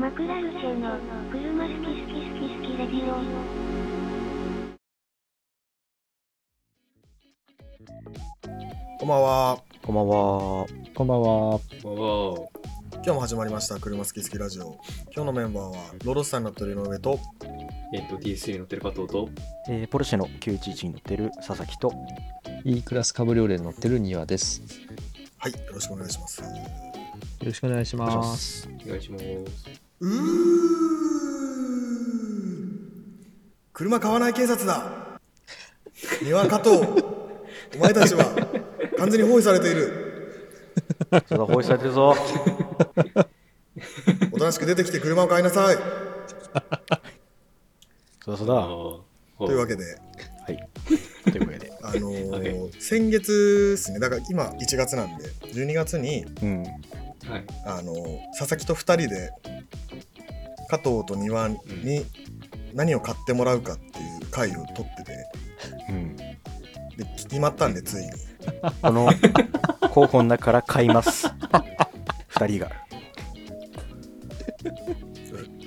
マクラルチェの車好き好き好き好きレディオこんばんは。こんばんは。こんばんは。わ今日も始まりました、車好き好きラジオ。今日のメンバーは、ロロスターに乗ってる井上と、えっと、DS3 に乗ってる加藤と、えーポルシェの911に乗ってる佐々木と、E クラスカブリオレに乗ってる庭です。よはい、よろしくお願いします。ろしくお願いします。お願いします。うー車買わない警察だ三輪加藤お前たちは完全に包囲されているそうだ、包囲されてるぞ。おとなしく出てきて車を買いなさいそうだそうだ。というわけで、い。というわけで。あのー先月ですね、だから今1月なんで、12月に、うん。はい。あのー佐々木と2人で加藤と庭に何を買ってもらうかっていう回を取っててうん。で決まったんでついにこの候補の中から買います。二人が。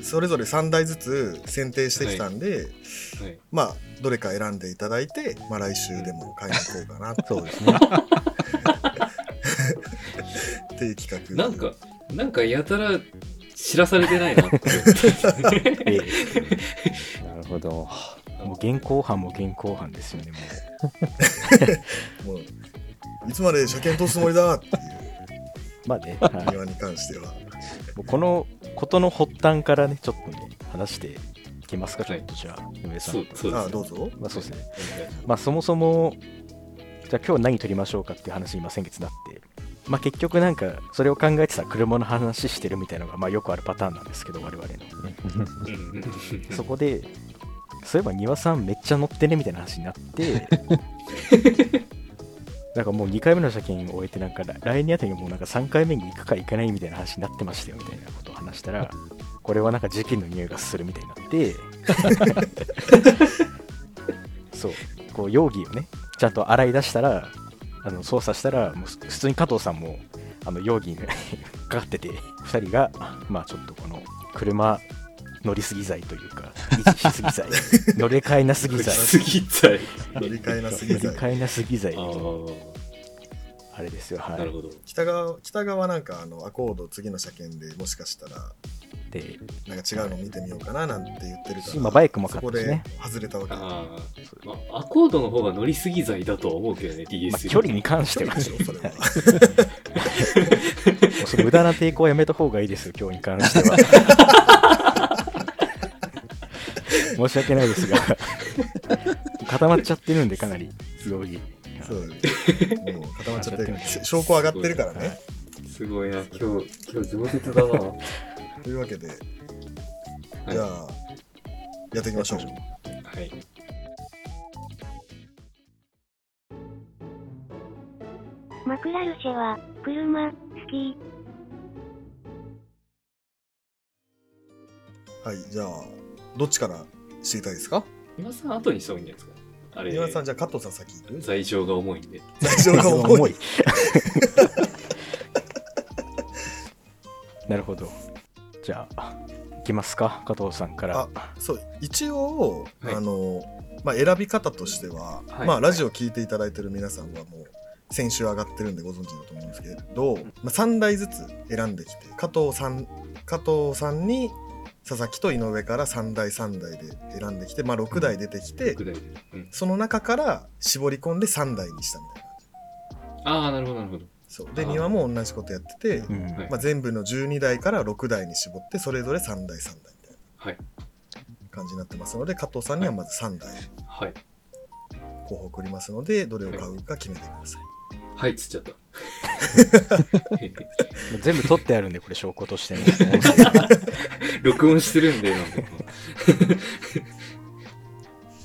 それぞれ3台ずつ選定してきたんで、はい。まあどれか選んでいただいて、まあ、来週でも買いに行こうかなそうですね。っていう企画なんか、なんかやたら知らされてないなって なるほど。えもう現行犯も現行犯ですよね、もう。もういつまで車検通すつもりだっていうまあね、はい、庭に関してはもうこのことの発端からね、ちょっとね、話していきますか、ちょっとじゃあ、上さん。そう。ああどうぞまあそうですね。まあそもそも、じゃあ今日何撮りましょうかっていう話今先月なって、まあ結局なんかそれを考えてた車の話してるみたいなのがまあよくあるパターンなんですけど、我々の。そこで、そういえば庭さんめっちゃ乗ってねみたいな話になって、なんかもう2回目の車検を終えて、なんか来年あたりにもうなんか3回目に行くか行かないみたいな話になってましたよみたいなことを話したら、これはなんか事件の匂いがするみたいになって、そう、こう容疑をね、ちゃんと洗い出したら、あの捜査したら、もう普通に加藤さんもあの容疑に かかってて、2人が、まあちょっとこの車乗りすぎ罪というか、維持しすぎ罪、乗り換えなすぎ罪、すぎたい。乗り換えなすぎ罪。乗り換えなすぎ罪。あ、れですよ、はなるほど。北側北側なんかあのアコード次の車検でもしかしたらい。で、なんか違うの見てみようかななんて言ってるから。今バイクも買そこでったしね。外れたわけ。ああ、まあ、アコードの方が乗りすぎ罪だとは思うけどね、DS。まあ、距離に関しては、それは無駄な抵抗はやめた方がいいですよ、今日に関しては。申し訳ないですが、固まっちゃってるんで、かなり、容疑。そうもう固まっちゃってる。証拠上がってるからね。すごいな、今日、今日上手だな。はというわけでいじゃあやっていきましょうはい。マクラルチェは車好きはいじゃあどっちから知りたいですか？今さん後にした方がいいんじゃないですか？あれ、岩田さんじゃあ加藤さん先行く罪状が重いんで。大丈夫が重い。なるほど。じゃあ、いきますか、加藤さんから。そう一応、はいあのまあ、選び方としては、はいまあ、ラジオ聞いていただいてる皆さんはもう先週上がってるんでご存知だと思うんですけど、まあ、3台ずつ選んできて加藤さん加藤さんに佐々木と井上から3台3台で選んできて、まあ、6台出てきて、ぐらいで。うん。その中から絞り込んで3台にしたみたいなああ、なるほど、なるほど。そうで庭も同じことやってて、うんはいまあ、全部の12台から6台に絞ってそれぞれ3台3台みたいはい。な感じになってますので加藤さんにはまず3台はい。候補送りますのでどれを買うか決めてください、はい、つっちゃった。全部取ってあるんで、これ証拠としてね。録音してるんで、なん か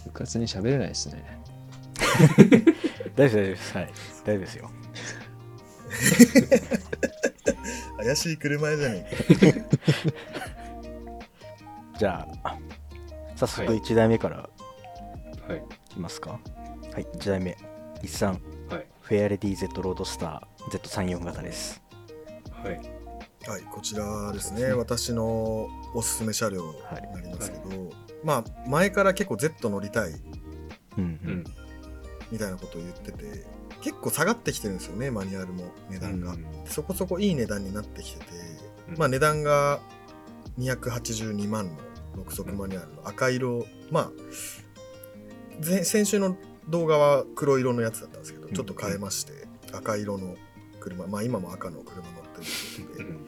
部活に喋れないですね。大丈夫大丈夫です。はい。大丈夫ですよ。怪しい車屋じゃねえ じゃあ、早速はい1台目からはい。いきますか。はい、1台目。日産はい。フェアレディ Z ロードスター Z34 型です。はい。はい、こちらですね、私のおすすめ車両になりますけど、まあ、前から結構 Z 乗りたいうんううんん。みたいなことを言ってて、結構下がってきてるんですよね、マニュアルも値段が。うんそこそこいい値段になってきてて、うん。まあ値段が282万の6速マニュアルの赤色、まあ、前先週の動画は黒色のやつだったんですけど、ちょっと変えまして、赤色の車、まあ今も赤の車乗ってるっていうこ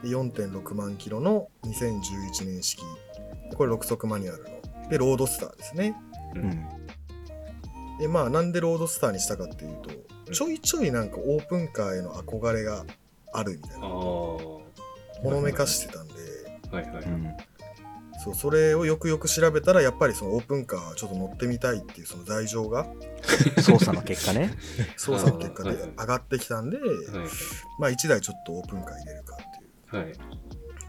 とで、で4.6万キロの2011年式。これ6速マニュアルの。でロードスターですね。う。うんんでまあなんでロードスターにしたかっていうとうん。ちょいちょいなんかオープンカーへの憧れがあるみたい。な。はほのめかしてたんで。いはい。うん。そうそれをよくよく調べたらやっぱりそのオープンカーちょっと乗ってみたいっていうその罪状が 操作の結果ね。捜査の結果で上がってきたんではい。まあ1台ちょっとオープンカー入れるかっていう。はい。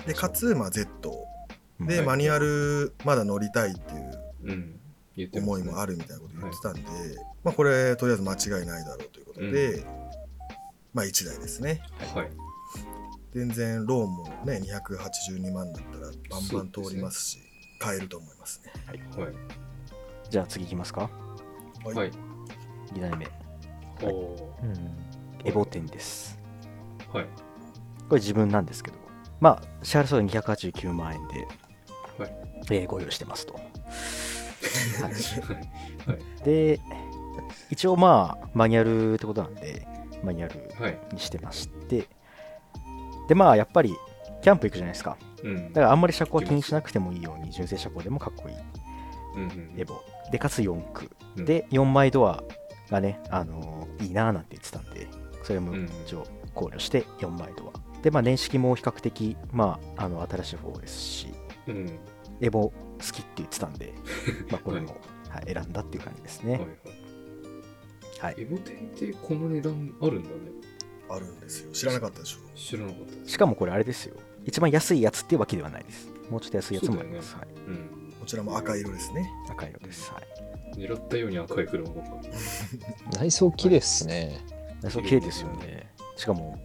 でかつまあ Z うん。ではい。マニュアルまだ乗りたいっていう思いもあるみたいなこと言ってたんで、まあこれとりあえず間違いないだろうということで、まあ1台ですね。はい。全然ローンもね282万だったらバンバン通りますし買えると思いますね。はい。じゃあ次いきますか？はい。はい。2台目。おおエボ10です。ー。はい。これ自分なんですけど。まあ支払い総額289万円で、はい。えーご用意してますとはい。はい。で一応まあマニュアルってことなんでマニュアルはい。にしてまして。でまあやっぱりキャンプ行くじゃないですか。うん。だからあんまり車高は気にしなくてもいいように純正車高でもかっこいい。うんうんエボでかつ4区うん。で4枚ドアがね、あのーいいなーなんて言ってたんでそれもうん一応考慮して4枚ドア。でまあ年式も比較的まああの新しい方ですし。うん。エボ好きって言ってたんで まあこれも、はい、選んだっていう感じですね。はいはい。はい。エボテンってこの値段あるんだね。あるんですよ。知らなかったでしょ。知らなかった。しかもこれあれですよ。一番安いやつっていうわけではないです。もうちょっと安いやつもあります、はい、うん。こちらも赤色ですね。赤色です。はい。狙ったように赤い車ばっか。内装綺麗っすね。でそう綺麗ですよね。しかも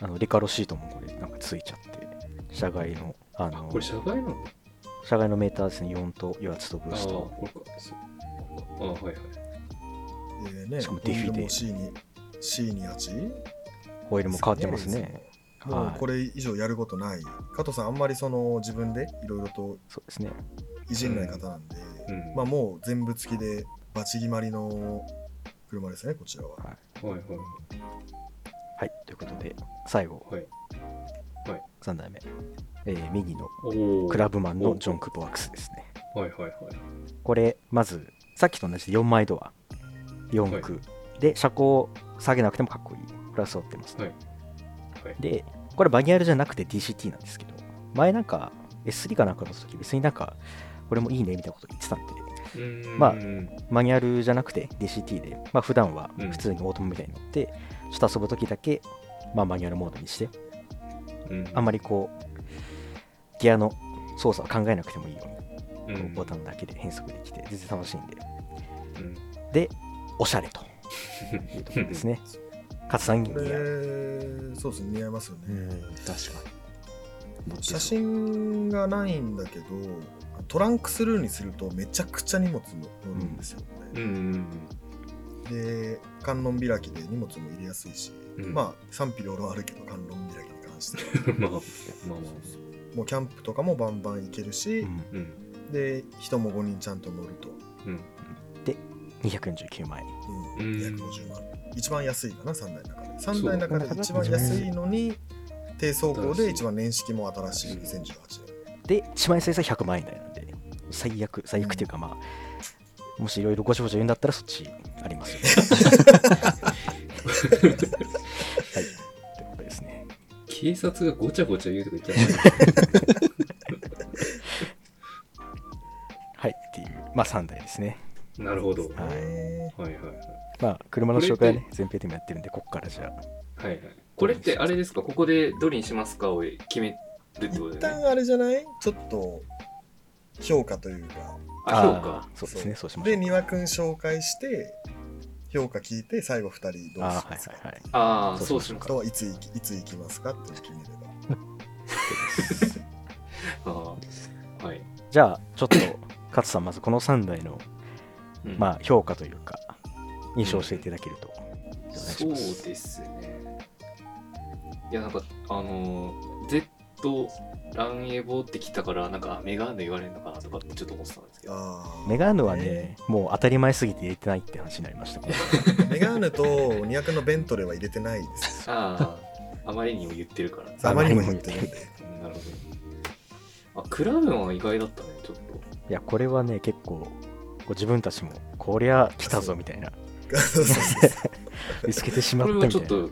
あのリカロシートもこれなんかついちゃって車外のああ、のこれ車外なの？車外のメーターですね4と油圧とブースト。ああ、はいはい。でねしかもディフィでホイールも C に C に8ホイールも変わってますね。もうはい。これ以上やることない。加藤さんあんまりその自分でいろいろとそうですね。いじんない方なんで、うん。まあもう全部付きでバチ決まりの車ですねこちらは。はい。はい。はい。ということで最後。はい。3台目、えー右の。クラブマンのおジョン・クボワックスですね。はいはいはい。これまずさっきと同じで4枚ドア。4区、で車高下げなくてもかっこいい。これは揃ってます、ね。はい。はい。でこれマニュアルじゃなくて DCT なんですけど前なんか S3 かなんかの時別になんかこれもいいねみたいなこと言ってたんでまあマニュアルじゃなくて DCT で、まあ普段はうん。普通にオートマみたいに乗って、ちょっと遊ぶ時だけ、まあ、マニュアルモードにしてうん。あんまりこうギアの操作を考えなくてもいいようにうん。こうボタンだけで変速できて全然楽しいんで。うん。でおしゃれというところですね。勝さん似合う。そうですね似合いますよね、うん、確か写真がないんだけどトランクスルーにするとめちゃくちゃ荷物乗るんですよ、うんうんで観音開きで荷物も入れやすいし、うん。まあ賛否両論あるけど観音開きに関しては。う んまあまあまあもうキャンプとかもバンバン行けるし、で人も5人ちゃんと乗ると、うん。249万円。うん。うん。250万。一番安いかな3台の中で。3そう。台の中で一番安いのに低走行で一番年式も新しい2018年で一番安いやつは100万円台なんで。最悪最悪っていうかまあもしいろいろごちゃごちゃ言うんだったらそっちありますよ。は 警察がごちゃごちゃ言うとか言っちゃう はいっていうまあ3台ですねなるほど。はいはいねはいはい。まあ車の紹介はね前編でもやってるんでここからじゃあはいはい。これってあれですか？ここでどれにしますかを決めるってこと一だよね。旦あれじゃない？ちょっと評価というかあ、評ー価。そうですねそうしましょうで丹羽くん紹介して評価聞いて最後2人どうしあーはいますか、はいはいああ、そそうすか。といつ行きいつ行きますかって決めれば はい。じゃあ、ちょっと、勝さん、まずこの3台の、うんまあ、評価というか、印象を教えていただけると。お願いしそうですね。いや、なんか、あのー、Z ランエボってきたから、なんか、メガーヌ言われるのかなとかってちょっと思ってたんですけど。メガーヌはね、もう当たり前すぎて入れてないって話になりました。メガーヌと200のベントレーは入れてないです。ああ、あまりにも言ってるから。あまりにも言ってるんで。うんなるほど。あ、クラブンは意外だったね、ちょっと。いや、これはね、結構、こう自分たちも、こりゃ来たぞみたいな、見つけてしまこったみたいな。れはちょっと、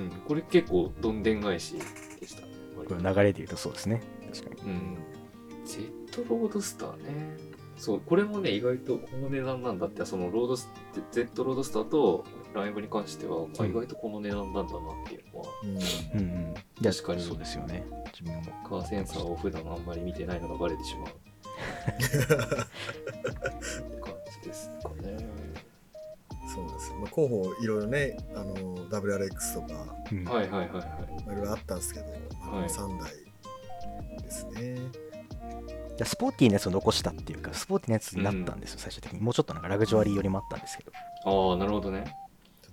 うん、これ結構どんでん返し。これ流れで言うとそうですね。確かに。うん。ジェットロードスターね。そう、これもね、意外とこの値段なんだって、そのロードス、Z ロードスターとライブに関しては、まあ、意外とこの値段なんだなっていうのは、うんうん確かにそうですよね。自分も。カーセンサーを普段あんまり見てないのがバレてしまう。って感じですかね。まあ、候補いろいろね、あの WRX とか、うんはいはいはいはい。まあいろいろあったんですけど、まあこのはい3台ですね。じゃあスポーティーなやつを残したっていうか、スポーティーなやつになったんですよ、最終的に。もうちょっとなんかラグジュアリーよりもあったんですけど。ああ、なるほどね。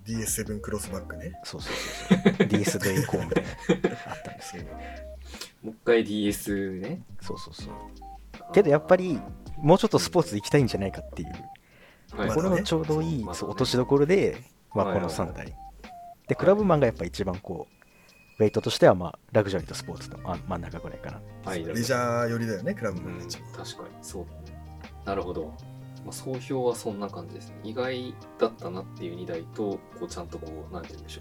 DS7 クロスバックね。そうそうそうそう。DS で行こうみたいな、あったんですけど。もう一回 DS ね。そうそうそう。けどやっぱり、もうちょっとスポーツで行きたいんじゃないかっていう、はい、これのちょうどいい、ま落としどころで、まあ、このはいはいはい3台。で、クラブマンがやっぱ一番こう、ウェイトとしては、まあ、ラグジュアリーとスポーツのあ真ん中ぐらいかな。はいレジャー寄りだよね、クラブうん、の一番。確かにそうだね。なるほど。まあ、総評はそんな感じですね。意外だったなっていう2台と、こうちゃんとこう、なんて言うんでしょ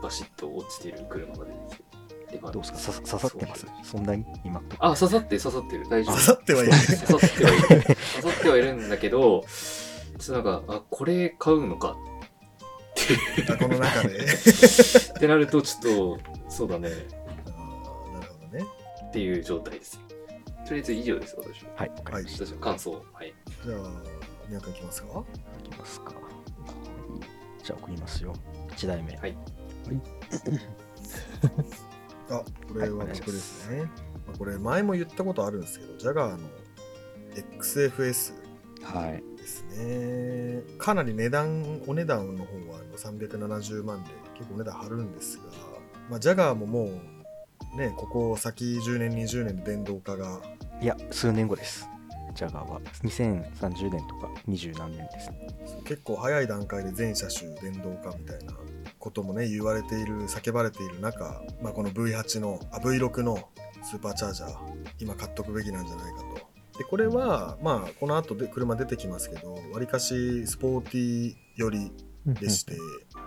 う。バシッと落ちてる車が出てきて。どうですか？さ刺さってます？そんなに今あ、刺さってる刺さってる。大丈夫。刺さってはいる。刺さってはいる。刺さってはいるんだけど、ちょっとなんか、あ、これ買うのかあこの中で。ってなると、ちょっと、そうだね。あーなるほどね。っていう状態です。とりあえず以上です、私は。はい、わかりました。私の感想。はい。じゃあ、宮君いきますか？いきますか。じゃあ送りますよ。1台目。はい あ、これは僕ですね。まあこれ前も言ったことあるんですけど、ジャガーの XFS はい。ね。かなり値段、お値段の方は370万で結構お値段張るんですが、まあ、ジャガーももうね、ここ先10年、20年で電動化がいや、数年後です。ジャガーは。2030年とか20何年ですね。結構早い段階で全車種電動化みたいなこともね言われている叫ばれている中、まあ、この V8 のあ V6 のスーパーチャージャー今買っとくべきなんじゃないかとでこれはまあこの後で車出てきますけどわりかしスポーティー寄りでして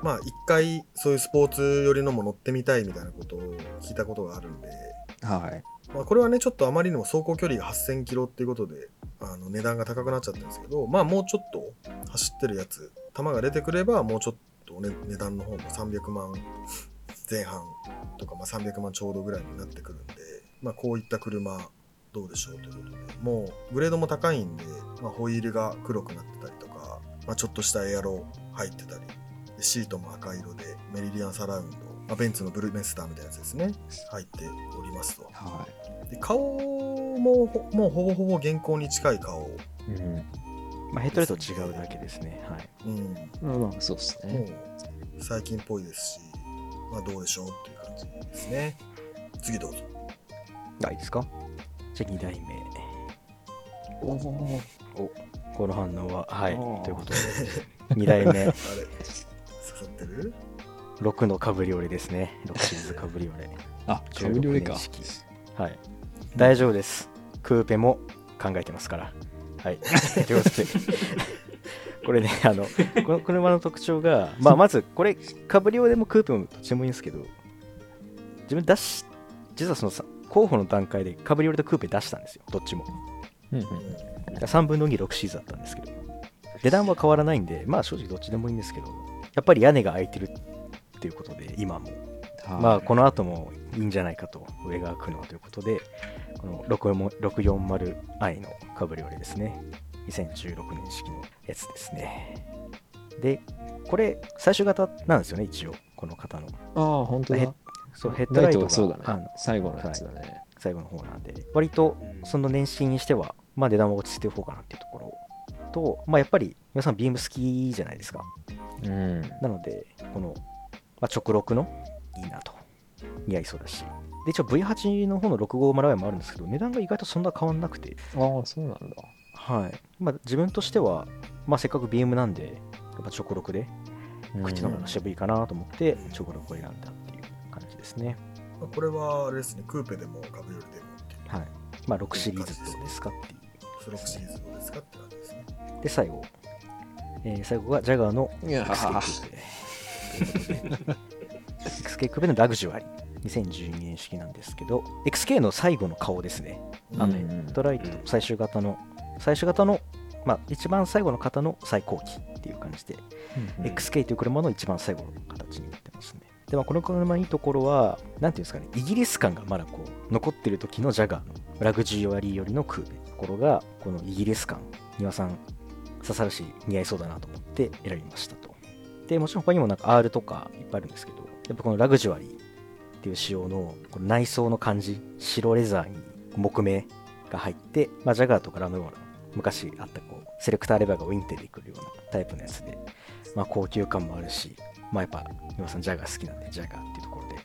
まあ一回そういうスポーツ寄りのも乗ってみたいみたいなことを聞いたことがあるんではい。まあ、これはねちょっとあまりにも走行距離が8000キロっていうことであの値段が高くなっちゃったんですけどまあもうちょっと走ってるやつ球が出てくればもうちょっと、ね、値段の方も300万前半とか、まあ、300万ちょうどぐらいになってくるんで、まあ、こういった車どうでしょうということでもうグレードも高いんで、まあ、ホイールが黒くなってたりとか、まあ、ちょっとしたエアロ入ってたりでシートも赤色でメリディアンサラウンド、まあ、ベンツのブルーメスターみたいなやつですね入っておりますと。はで顔もほもうほぼほぼ現行に近い顔、い。うん。まあ、ヘッドレート違うだけですね。はい。うん、まあまあ、そうですもね。う最近っぽいですし、まあどうでしょうっていう感じですね。次どうぞ。あ、いいですか？じゃあ2台目。おお。この反応は、はい。ということで、2台目、あれ刺さってる？6のカブリオレですね。6シリーズカブリオレ。あ、カブリオレか16。年式はい。大丈夫です。クーペも考えてますから。はい。ということで、これね、あの、この車の特徴が、まあ、まず、これ、カブリオレもクーペもどっちでもいいんですけど、自分出し、実はそのさ候補の段階でカブリオレとクーペ出したんですよ、どっちも。うんうん。3分の2、6シーズンだったんですけど、値段は変わらないんで、まあ正直どっちでもいいんですけど、やっぱり屋根が開いてるっていうことで、今も。まあこの後もいいんじゃないかと、上が開くのはということで、この 640i のカブリオレですね。2016年式のやつですね。で、これ、最終型なんですよね、一応、この方の。ああ、本当へだ。そうヘッドライトがそうだねあの。最後のやつだね。最後の方なんで、割とその年始にしては、まあ値段は落ち着いてる方かなっていうところと、まあやっぱり皆さんビーム好きじゃないですか。うん。なので、この、まあ、直録のいいなと。似合いそうだし。で、一応 V8 の方の650もあるんですけど、値段が意外とそんな変わんなくて、ああ、そうなんだ。はい。まあ自分としては、まあせっかくビームなんで、やっぱ直録で口の方が渋いかなと思って、直録を選んだですね。まあこれはあれですね、クーペでもカブリオレでもっていう、はい。まあ6シリーズどうですかっていう。スロックシリーズどうですかって感じですね。で、最後。えー最後がジャガーのいや XK クーペ。のラグジュアリー。2012年式なんですけど、XK の最後の顔ですね。あの、ドライト最終型の、最終型の、まあ、一番最後の型の最高機っていう感じで、うん XK という車の一番最後の形になってますね。で、まあ、この車のいいところは、なんていうんですかね、イギリス感がまだこう、残ってる時のジャガーのラグジュアリーよりのクーペところが、このイギリス感、庭さん刺さるし、似合いそうだなと思って選びましたと。で、もちろん他にもなんか R とかいっぱいあるんですけど、やっぱこのラグジュアリーっていう仕様のこの内装の感じ、白レザーに木目が入って、まあ、ジャガーとかラムローラ昔あったこうセレクターレバーがウィンテでくるようなタイプのやつで、まあ、高級感もあるし、まあ、やっぱ今さんジャガー好きなんでジャガーっていうところで。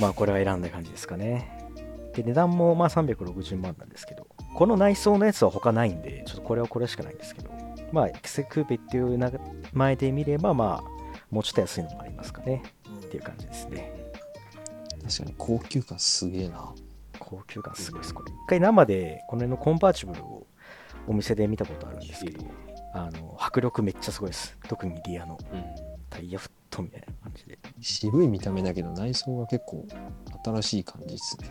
まあこれは選んだ感じですかね。で値段もまあ360万なんですけどこの内装のやつは他ないんでちょっとこれはこれしかないんですけどまあエクセクーペっていう名前で見ればまあもうちょっと安いのもありますかね。うんっていう感じですね。確かに高級感すげえな。高級感すごいです。これ一回生でこの辺のコンバーチブルをお店で見たことあるんですけどあの迫力めっちゃすごいです。特にリアの。うんタイヤフットみたいな感じで。渋い見た目だけど内装が結構新しい感じですね。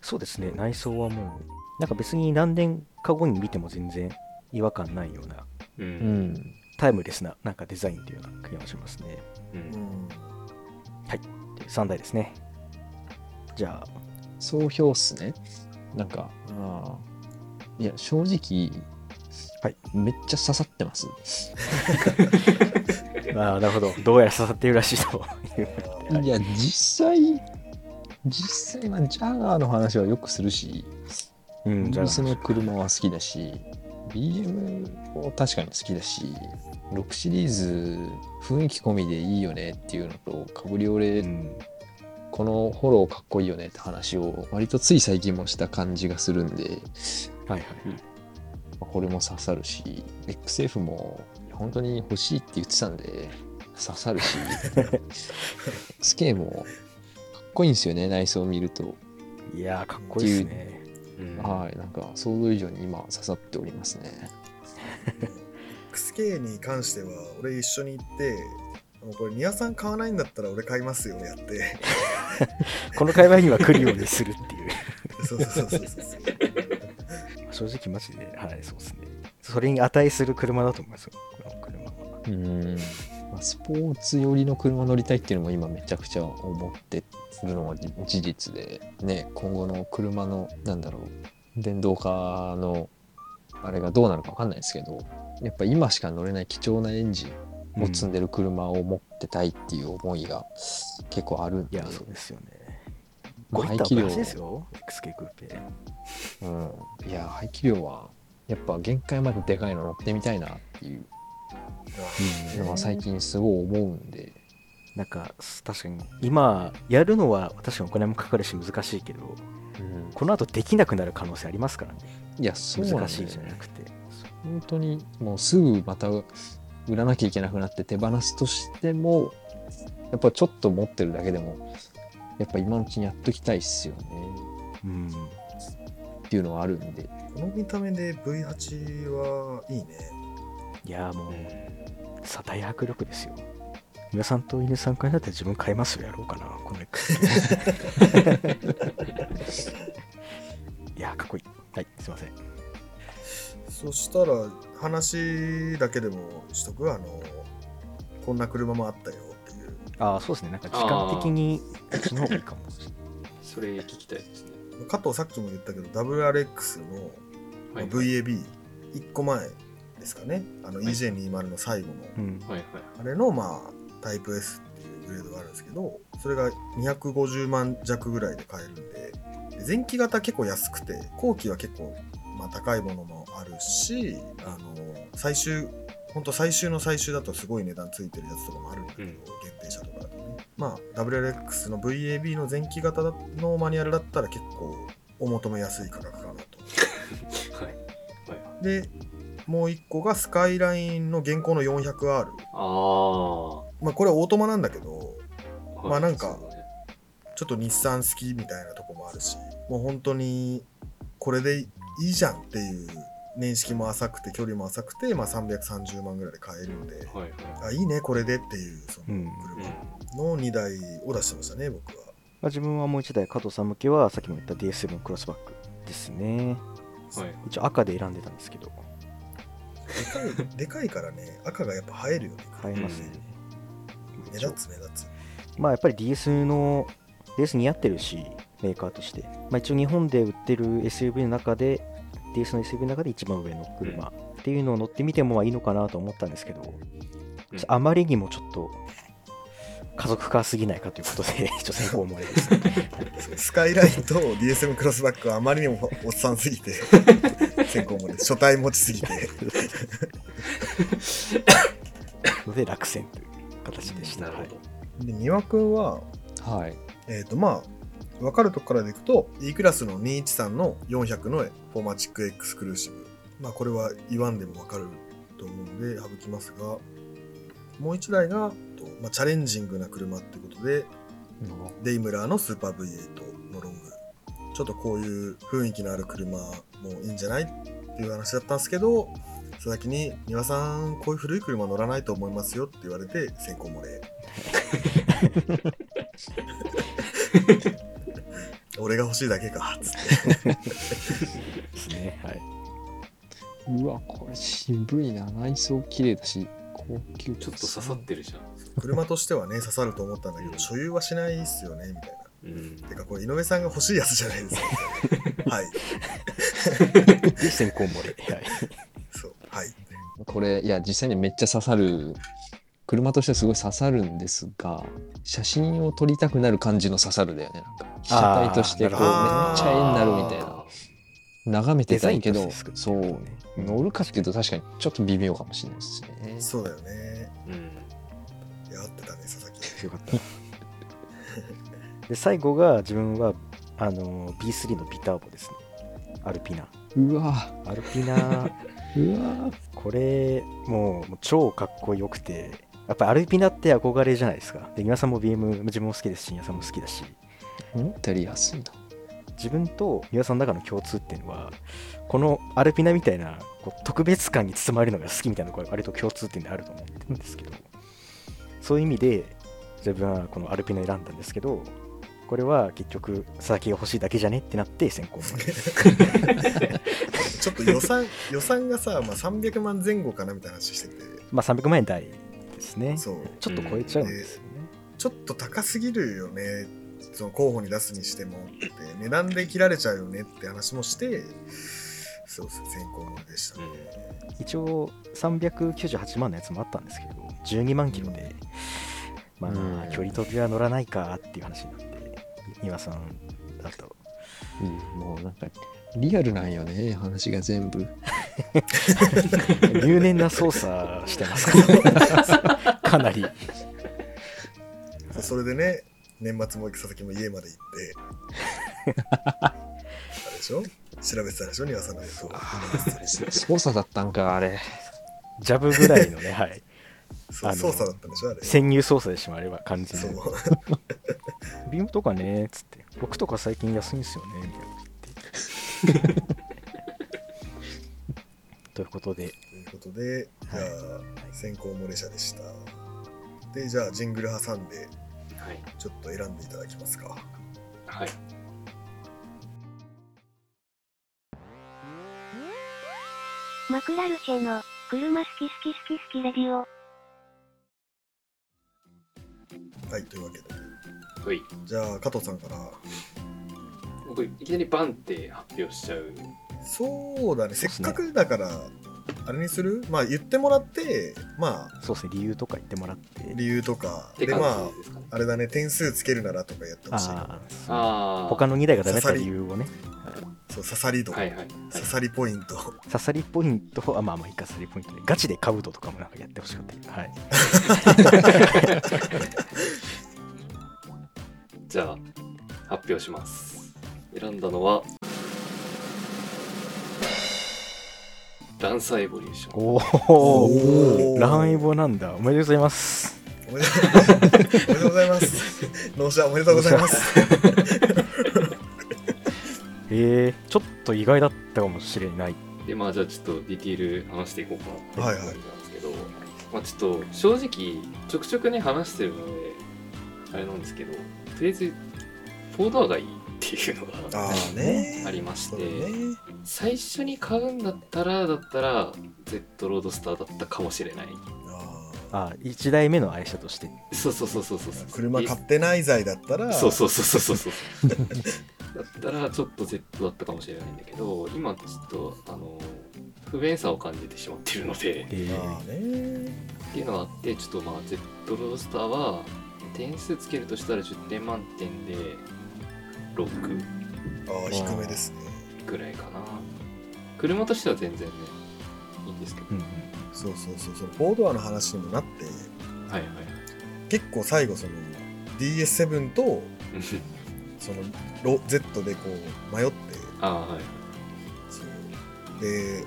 そうですね。内装はもうなんか別に何年か後に見ても全然違和感ないようなううん。ん。タイムレスななんかデザインっていうような気がしますね。ううん。んで3台ですね。じゃあ。総評っすね。なんか、あー。いや、正直、はい。めっちゃ刺さってます。ああなるほど。どうやら刺さっているらしいと。い ういや、実際、実際はジャガーの話はよくするし、うんイギリスの車は好きだし、BM も確かに好きだし、6シリーズ雰囲気込みでいいよねっていうのと、カブリオレ、うん。このフォローかっこいいよねって話を割とつい最近もした感じがするんで、はいはい。まあこれも刺さるし、XF も本当に欲しいって言ってたんで、刺さるし、スケーもかっこいいんですよね、内装を見ると。いやーかっこいいですね。うん。はい、なんか想像以上に今刺さっておりますね。XK に関しては俺一緒に行ってこれ宮さん買わないんだったら俺買いますよやって。この会話には来るようにするっていう。そうそうそうそうそう正直マジではい。そうですね。それに値する車だと思いますよ。この車。はうん。まあ、スポーツ寄りの車乗りたいっていうのも今めちゃくちゃ思ってるのは事事実で、ね、今後の車の、なんだろう、電動化のあれがどうなるかわかんないですけど、やっぱ今しか乗れない貴重なエンジンを積んでる車を持ってたいっていう思いが結構あるんで、いやそうですよねまあ5リッタ排気量ですよ XK クーペうん、いや排気量はやっぱ限界まででかいの乗ってみたいなっていう。のは最近すごい思うんで、なんか確かに今やるのは確かにお金もかかるし難しいけどうん、この後できなくなる可能性ありますからね。いやそうね。難しいじゃなくて。本当にもうすぐまた売らなきゃいけなくなって手放すとしてもやっぱちょっと持ってるだけでもやっぱ今のうちにやっときたいっすよね。うんっていうのはあるんで。この見た目で V8 はいいね。いやもうさ大迫力ですよ。皆さんと犬さんからだったら自分買いますよやろうかな。この XK いやかっこいい。はいすいません。そしたら話だけでもしとく？あのこんな車もあったよああそうですね。なんか時間的にこっちの方がいいかもしれないそれ聞きたいですね。加藤さっきも言ったけど WRX のはい VAB1 個前ですかね。あのはい。EJ20 の最後の、うん。はいはい。あれのまあタイプ S っていうグレードがあるんですけどそれが250万弱ぐらいで買えるんでで前期型結構安くて後期は結構、まあ、高いものもあるしあの最終本当最終の最終だとすごい値段ついてるやつとかもあるんだけど、うん限定車とかだとねまあ WLX の VAB の前期型のマニュアルだったら結構お求めやすい価格かなとはい。はい。でもう一個がスカイラインの現行の 400R あまあこれはオートマなんだけどあ。まあなんかちょっと日産好きみたいなとこもあるしもう本当にこれでいいじゃんっていう年式も浅くて距離も浅くて、まあ、330万ぐらいで買えるんで。はいはい。あいいねこれでっていうそのうん。車の2台を出してましたね僕は。まあ、自分はもう1台加藤さん向けはさっきも言った DS7 クロスバックですね。はい。一応赤で選んでたんですけど。でかい でかいからね赤がやっぱ映えるよね。買えますね、目立つ目立つ。まあやっぱり DS の DS 似合ってるしメーカーとして、まあ、一応日本で売ってる SUV の中で DS の SUV の中で一番上の車っていうのを乗ってみてもまあいいのかなと思ったんですけど、うん。あまりにもちょっと家族化すぎないかということで一応先行漏れです、ね、スカイラインと DSM クロスバックはあまりにもおっさんすぎて先行もで初対持ちすぎて。ので落選という形でした、なるほど。で三輪君ははい。えっ、とまあ分かるとこからでいくと E クラスの213の400のフォーマチックエクスクルーシブ。まあこれは言わんでも分かると思うんで省きますがもう一台が、とまあ、チャレンジングな車ってことでデイムラーのスーパー V8 のロング。ちょっとこういう雰囲気のある車もいいんじゃないっていう話だったんですけど佐々木に「庭さんこういう古い車乗らないと思いますよ」って言われて先行漏れ 俺が欲しいだけかっつって。ですね。はい。うわこれ渋いな。内装綺麗だし高級。ちょっと刺さってるじゃん。車としてはね刺さると思ったんだけど所有はしないっすよねみたいな。うん。てかこれ井上さんが欲しいやつじゃないですか。はい。で先行漏れはい。そう。はい。これいや実際にめっちゃ刺さる車としてすごい刺さるんですが写真を撮りたくなる感じの刺さるだよね。なんか被写体としてこうめっちゃ絵になるみたいな。眺めてたいけどデザインとして作ってるそう。ね乗るかっていうと確かにちょっと微妙かもしれないですね。そうだよね。うん。いや合ってたね佐々木。よかった。で最後が自分はあの B3 のビターボですね。アルピナ。うわ。アルピナ。うわ。これもうもう超かっこよくてやっぱりアルピナって憧れじゃないですか。で皆さんも BM 自分も好きですし皆さんも好きだし。思ったより安いな。自分と皆さんの中の共通っていうのはこのアルピナみたいなこう特別感に包まれるのが好きみたいなのが割と共通点であると思ってるんですけど。そういう意味で自分はこのアルピナ選んだんですけどこれは結局佐々木が欲しいだけじゃねってなって先行。ちょっと予算予算がさ、まあ、300万前後かなみたいな話してて。まあ300万円台ですね。そう。ちょっと超えちゃうんですよね、ちょっと高すぎるよね。その候補に出すにしてもって。値段で切られちゃうよねって話もして。そうそう先行ものでしたね、一応398万のやつもあったんですけど12万キロで、まうん。あ距離飛びは乗らないかっていう話になって岩さんだと。うん。もうなんかリアルなんよね話が全部 入念な操作してます。か らかなり。そうそれでね年末も佐々木も家まで行って。あれでしょ？調べてたでしょ？庭さんのことを操作だったんかあれ。ジャブぐらいのね はい。あのそう操作だったんでしょあれ。潜入操作でしまえば完全に。そう。ビームとかねつって。僕とか最近安いんですよねみたいな。ってということでということでじゃあ先行漏れ者でしたでじゃあジングル挟んではい。ちょっと選んでいただきますか？はい。マクラルシェの車好き好き好き好きレディオ。はいというわけではい。じゃあ加藤さんから僕、いきなりバンって発表しちゃう。そうだね。せっかくだからあれにする？まあ言ってもらってまあそうですね。理由とか言ってもらって。理由とか。でまあ。あれだね。点数つけるならとかやってほしいああ。他の2台がダメだった理由をね。そう刺さり度、はいはい。はい。刺さりポイント。刺さりポイント。あまあまあいいか。刺さりポイントでガチでカブトとかもなんかやってほしかったはい。じゃあ、発表します。選んだのは、ランサーエボリューション。おおランエボなんだ。おめでとうございます。おめでとうございます。納車おめでとうございます。えー、ちょっと意外だったかもしれない。で、まあじゃあちょっとディティール話していこうかなってはいはい。感じなんですけど、まあちょっと正直、ちょくちょくね、話してるので、あれなんですけど、とりあえず、フォードアがいいっていうのがああね。ありまして、ね。最初に買うんだったら、だったら、Z ロードスターだったかもしれない。ああ1台目の愛車として。そうそうそうそうそうー車買ってない剤だったらそうそうそうそうそうそう。だったらちょっと Z だったかもしれないんだけど今ちょっとあの不便さを感じてしまっているので。えー。ああね。っていうのがあってちょっとまあ Z ロースターは点数つけるとしたら10点満点で6ああ低めですね。ぐらいかな。車としては全然ねいいんですけど、うんうん。そうそうそうそうフォードアの話にもなってはいはい結構最後その DS7 とそのロ Z でこう迷って。ああはい。そう。で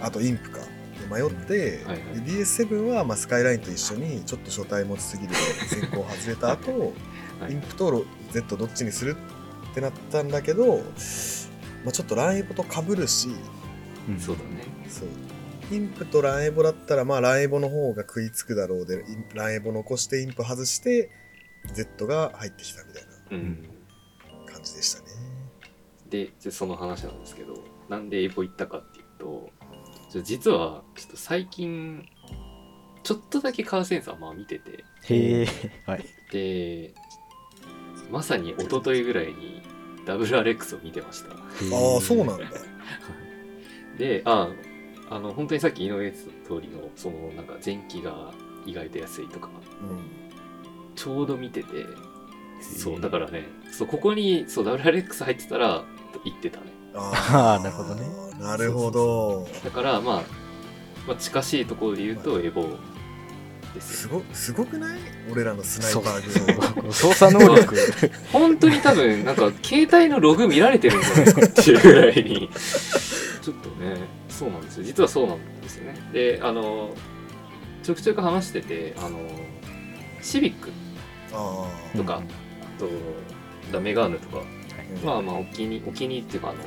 あとインプか。で迷って、はいはい。で DS7 はまあスカイラインと一緒にちょっと書体持ちすぎる先行外れた後、はい。インプとロ Z どっちにするってなったんだけど、まあ、ちょっとランエボと被るしうん。そうだね。そう。インプとランエボだったらまあランエボの方が食いつくだろうでランエボ残してインプ外して Z が入ってきたみたいうん。な感じでしたね。ででその話なんですけどなんでエボ行ったかっていうと実はちょっと最近ちょっとだけカーセンサーまあ見てて。へえはい。でまさに一昨日ぐらいに WRX を見てました。ああそうなんだ。でああの本当にさっき井上言ってた通りのそのなんか前期が意外と安いとかうん。ちょうど見ててそうだからねそうここにそう WRX 入ってたら行ってたね。あーなるほどね。なるほど。だから、まあ、まあ近しいところで言うとエボですよ。すごすごくない？俺らのスナイそう。パー軍。操作能力本当に多分なんか携帯のログ見られてるんじゃないかっていうぐらいに。ちょっとねそうなんですよ。実はそうなんですよね。であのちょくちょく話しててあのシビック。とか、うん。あとだメガーヌとか。うんまあまあお気にお気に入りっていうかあの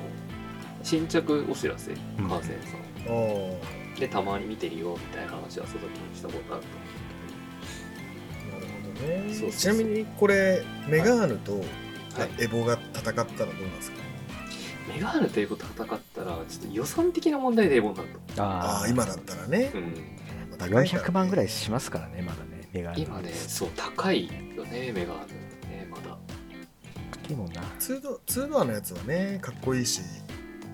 新着お知らせうん。カーセンさん。あでたまに見てるよみたいな話は佐々木にしたことあるあ。ね。そうそうそう。ちなみにこれメガーヌとはい。エボが戦ったらどうなんですか？メガーヌとエボと戦ったらちょっと予算的な問題でエボになると。ああ今だったらね。う。ん。まあね。400万ぐらいしますからねまだねメガネ今ねそう高いよねメガーヌねまだ。でもな。ツードツードアのやつはねかっこいいし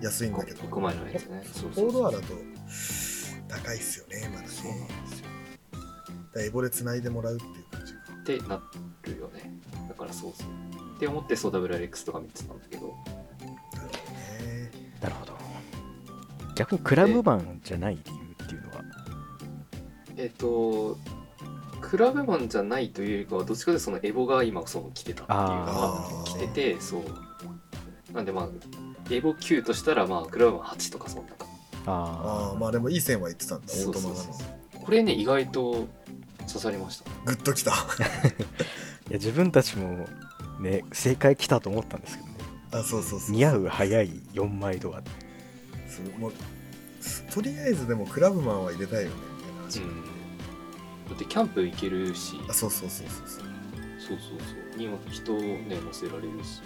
安いんだけど。6万円のやつね。そうフそアだと高いっすよねまだね。そうなんですよ。だエボで繋いでもらうっていう。ってなるよね。だからそうそう。って思ってそう WRX とか見てたんだけど。なるほど。逆にクラブマンじゃない理由っていうのは？えっ、とクラブマンじゃないというよりかはどっちかというとそのエボが今その来てたっていうのが来ててそう。なんでまあエボ9としたらまあクラブマン8とかそんな感あああまあでもいい線は言ってたんだじオートマなのそうそう。そうこれね意外と刺さりました。グッときた。あ いや自分たちもね正解来たと思ったんですけどね。あそうそうそう。似合う速い4枚ドアそうもうとりあえずでもクラブマンは入れたいよね。みたいな話、うん。だってキャンプ行けるし。あそうそうそうそうそう。そうそうそう。にも人をね乗せられるし。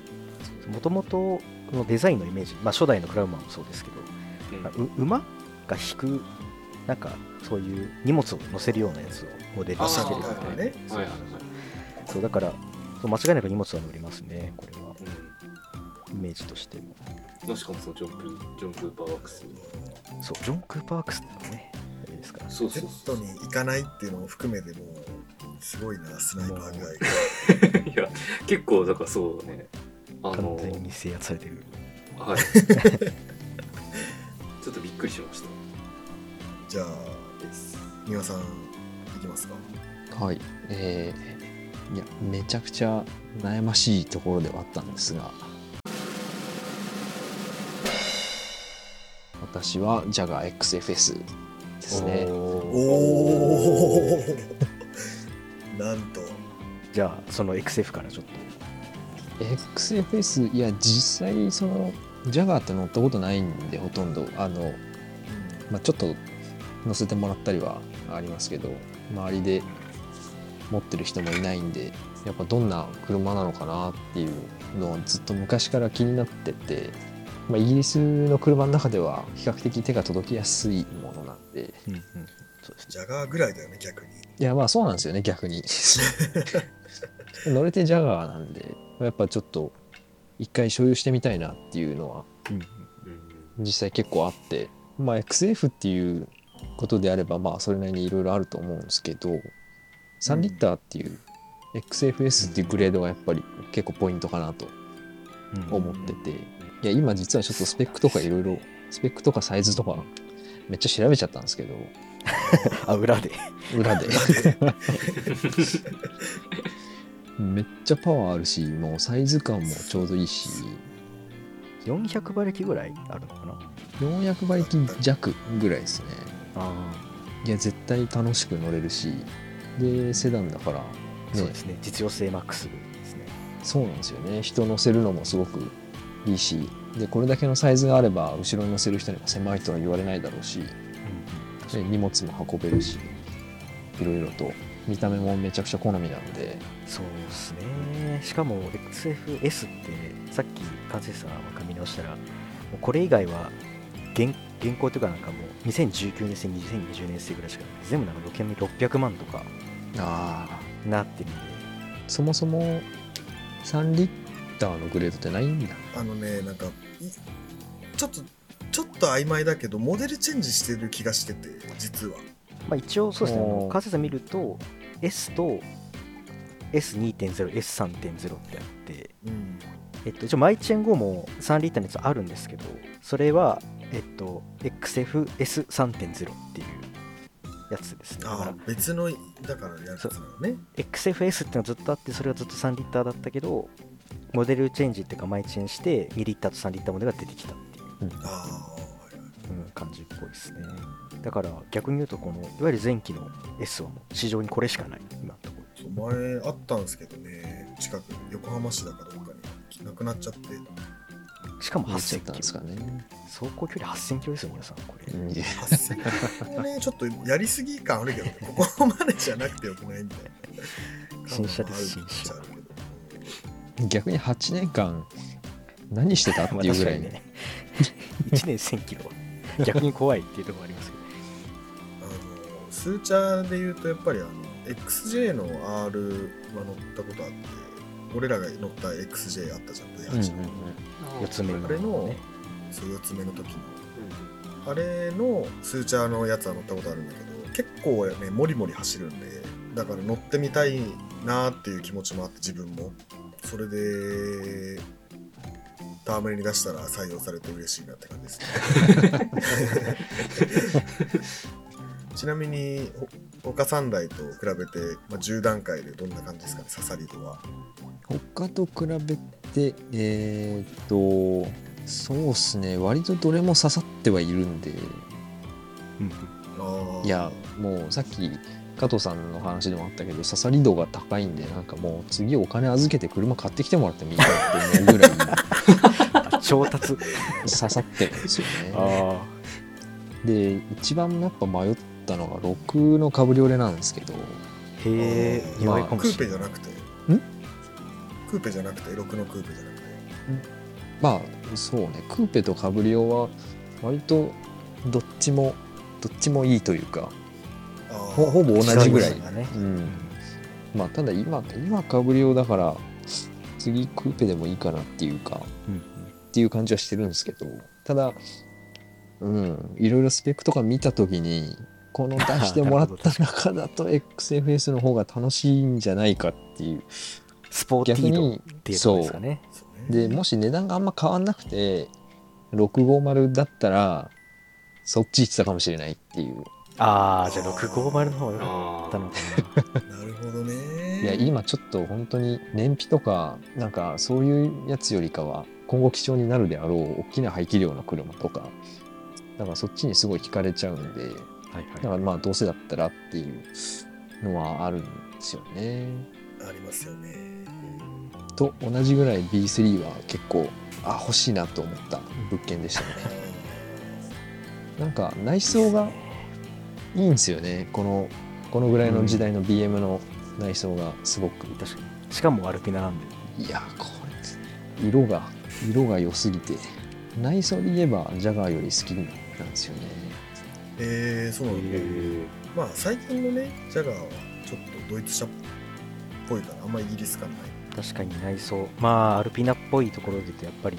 もともとこのデザインのイメージ、まあ、初代のクラブマンもそうですけど、うん。馬が引くなんかそういう荷物を乗せるようなやつをモデルにしてるみたいなね。はいはいはい。そうだからそう間違いなく荷物は乗りますねこれは。うイメージとしても。んしかもそのジョンプジョンプーパーワークスそうジョン・クーパークスのねあれですから。そうそう Z に行かないっていうのも含めてもうすごいなスナイパー具合が。いや結構だからそうね。あの完全に制圧されてる。はい。ちょっとびっくりしました。じゃあ三輪さん。いきますか？はい。えー、いや、めちゃくちゃ悩ましいところではあったんですが、私はジャガー XFS ですね。おおなんと。じゃあその XF からちょっと。XFS、いや、実際、その、ジャガーって乗ったことないんで、ほとんど。あの、まあ、ちょっと乗せてもらったりはありますけど周りで持ってる人もいないんでやっぱどんな車なのかなっていうのはずっと昔から気になってて、まあ、イギリスの車の中では比較的手が届きやすいものなんで。うんうん。そうです。ねジャガーぐらいだよね逆に。いやまあそうなんですよね逆に。乗れてジャガーなんでやっぱちょっと一回所有してみたいなっていうのは実際結構あって。まあ XF っていうことであればまあそれなりにいろいろあると思うんですけど3リッターっていう XFS っていうグレードがやっぱり結構ポイントかなとうん思ってて。いや今実はちょっとスペックとかいろいろスペックとかサイズとかめっちゃ調べちゃったんですけど。あ裏で。裏で。めっちゃパワーあるしもうサイズ感もちょうどいいし。400馬力ぐらいあるのかな？400馬力弱ぐらいですねあいや絶対楽しく乗れるしでセダンだから、ね、あそうですね。実用性マックスですね。そうなんですよね。人乗せるのもすごくいいしでこれだけのサイズがあれば後ろに乗せる人にも狭いとは言われないだろうしで荷物も運べるしいろいろと。見た目もめちゃくちゃ好みなんで。そうですね。しかも XFS ってさっき関西さんが見直したらこれ以外は現現行というかなんかもう2019年生2020年生ぐらいしかない。全部なんか余計に600万とかなってるんで。そもそも3リッターのグレードってないんだ。あのねなんかいちょっとちょっと曖昧だけどモデルチェンジしてる気がしてて実は。まあ、一応そうですね、あおー。の関西さん見ると S と S2.0、S3.0 ってあって、うん。えっと、一応マイチェン5も3リッターのやつあるんですけど、それは、えっと、XFS3.0 っていうやつですね。だからああ、別のだからやつなのね XFS っていうのはずっとあって、それはずっと3リッターだったけど、モデルチェンジっていうか、マイチェンして2リッターと3リッターモデルが出てきたっていう。ああうん、感じっぽいですね。だから逆に言うと、このいわゆる前期の S はもう市場にこれしかない、今のところ。そう前あったんですけどね近く横浜市だかどっかになくなっちゃってしかも8000言っちゃったんですかね走行距離8000キロですよ、皆さん、これ。8000ねちょっとやりすぎ感あるけどここまでじゃなくてよくないみたいな新車です感はあるっちゃあるけど逆に8年間何してたっていうぐらいね。1年1000キロ。逆に怖いっていうところありますけど。あのスーチャーで言うとやっぱりあの XJ の R は乗ったことあって俺らが乗った XJ あったじゃん V8 の、4つ目の、あれのね。そう4つ目の時の。あれのスーチャーのやつは乗ったことあるんだけど結構ねモリモリ走るんでだから乗ってみたいなっていう気持ちもあって自分も。それでタームレに出したら採用されて嬉しいなって感じですね。ちなみにほ他3台と比べて、まあ、10段階でどんな感じですかね刺さり度は。他と比べてえーっとそうっすね。割とどれも刺さってはいるんで。うんいやもうさっき加藤さんの話でもあったけど刺さり度が高いんでなんかもう次お金預けて車買ってきてもらってもいいかなって思うぐらい。あ 調達。刺さってるんですよね。あで一番やっぱ迷ったのが6のカブリオレなんですけど。あ。へえ、意外かもクーしれない。ペじゃなくて？ん？クーペじゃなくて？6のクーペじゃなくて？まあそうね。クーペとカブリオは割とどっちもどっちもいいというかほほぼ同じぐらい。ね。うん。まあただ今今カブリオだから次クーペでもいいかなっていうかうんっていう感じはしてるんですけどただうん、いろいろスペックとか見たときに、この出してもらった中だと XFS の方が楽しいんじゃないかっていう。スポーティード逆にっていうところですかね。そうねで、もし値段があんま変わんなくて、650だったら、そっち行ってたかもしれないっていう。ああ、じゃあ650の方が良かあったのかなるほどねいや、今ちょっと本当に燃費とか、なんかそういうやつよりかは、今後貴重になるであろう大きな排気量の車とか、だからそっちにすごい惹かれちゃうんで、な。はいだかはい。らまあどうせだったらっていうのはあるんですよね。ありますよねと同じぐらい B3 は結構あ欲しいなと思った物件でしたね。なんか内装がいいんですよね。このこのぐらいの時代の BM の内装がすごく。確かに。しかもアルピナなんで。いやこれ色が色が良すぎて内装で言えばジャガーより好きなんですよね。えー、そうなんだ、へまあ最近のねジャガーはちょっとドイツ車っぽいからあんまイギリス感ない確かに内装。まあ、アルピナっぽいところで言うと、やっぱり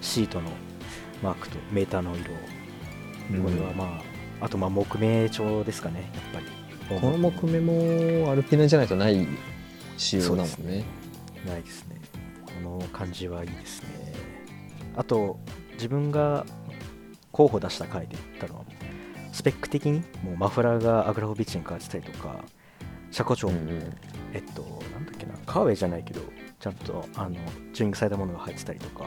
シートのマークとメーターの色。これはまあ、あとまあ木目調ですかね、やっぱり。この木目もアルピナじゃないとない仕様だもんね。ないですね。この感じはいいですね。あと、自分が候補出した回で言ったのは、スペック的に？もうマフラーがアグラフォビッチに変わってたりとか、車庫長も、うんうん。えっと、なんだっけな、カーウェイじゃないけど、ちゃんとあのチューニングされたものが入ってたりとか、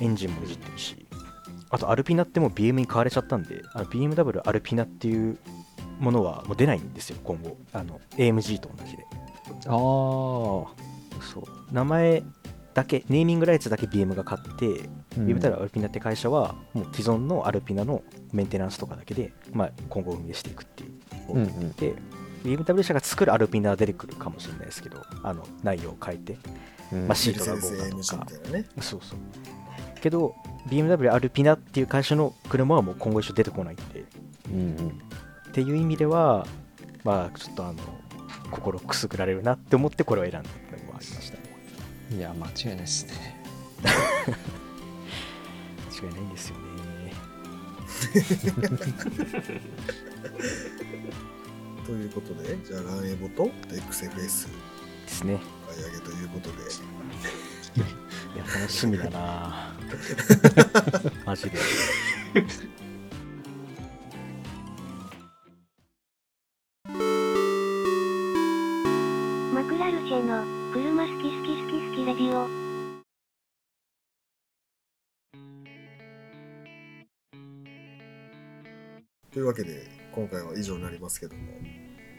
エンジンもいじってるし、あとアルピナってもう BM に変われちゃったんで、あの BMW アルピナっていうものはもう出ないんですよ、今後。あの AMG と同じで。ああそう。名前だけネーミングライツだけ BM が買って、BMW アルピナって会社はもう既存のアルピナのメンテナンスとかだけで、まあ、今後運営していくっていううんうん。で BMW 社が作るアルピナは出てくるかもしれないですけどあの内容を変えてうん。まあシメートがとか。ねそうそう。けど BMW アルピナっていう会社の車はもう今後一緒出てこないんでうんうん。っていう意味ではまあちょっとあの心くすぐられるなって思ってこれを選んだいや間違いないですね。間違いないんですよね。ということでじゃあランエボと XFS ですね。買い上げということで。いや楽しみだな。マジで以上になりますけども。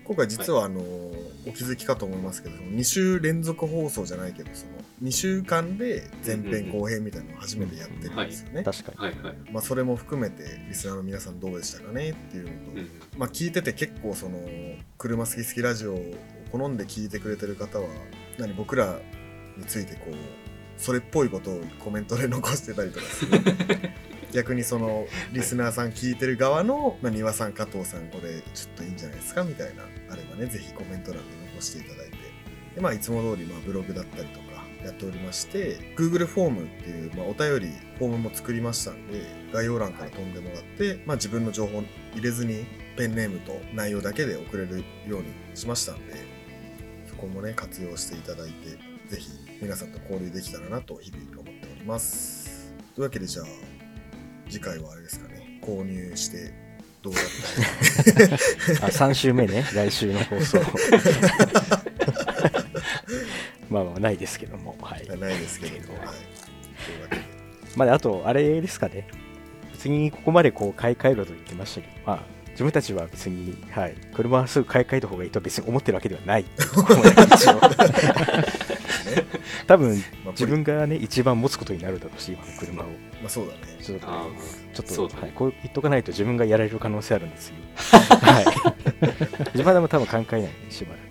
今回実はあの、お気づきかと思いますけど2週連続放送じゃないけどその2週間で前編後編みたいなのを初めてやってるんですよね、確かにはい。はい。まあ、それも含めてリスナーの皆さんどうでしたかねっていうのと、うん。まあ、聞いてて結構その車好き好きラジオを好んで聞いてくれてる方は何僕らについてこうそれっぽいことをコメントで残してたりとかする？逆にそのリスナーさん聞いてる側の、まあ、庭さん加藤さんこれちょっといいんじゃないですか？みたいなあればねぜひコメント欄で残していただいて。で、まあ、いつも通りまあブログだったりとかやっておりまして Google フォームっていう、まあ、お便りフォームも作りましたんで概要欄から飛んでもらって、まあ、自分の情報入れずにペンネームと内容だけで送れるようにしましたんでそこもね活用していただいてぜひ皆さんと交流できたらなと日々思っております。というわけでじゃあ次回はあれですかね。購入してどうだった あ3週目ね。来週の放送。まあまあないですけども。はい。かないですけれども、は。い、まああとあれですかね。別にここまでこう買い替えろと言ってましたけどまあ自分たちは別に、はい、車はすぐ買い替えた方がいいとは別に思ってるわけではない。多分まあ自分がね一番持つことになるだろうし今の車を。まあそうだね。ちょっとょっと、ね。はい、こう言っとかないと自分がやられる可能性あるんですよ。はい。自分はでも多分考えないねしばらく。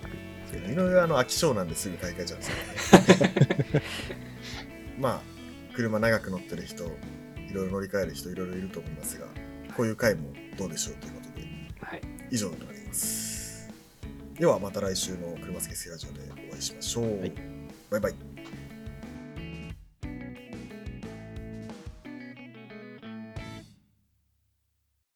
井上はあの飽き性なんですぐ買い替えちゃうんですよね。まあ車長く乗ってる人いろいろ乗り換える人いろいろいると思いますがこういう回もどうでしょうということではい。以上となります。ではまた来週の車好きスラジオでお会いしましょう、はい。バイバイ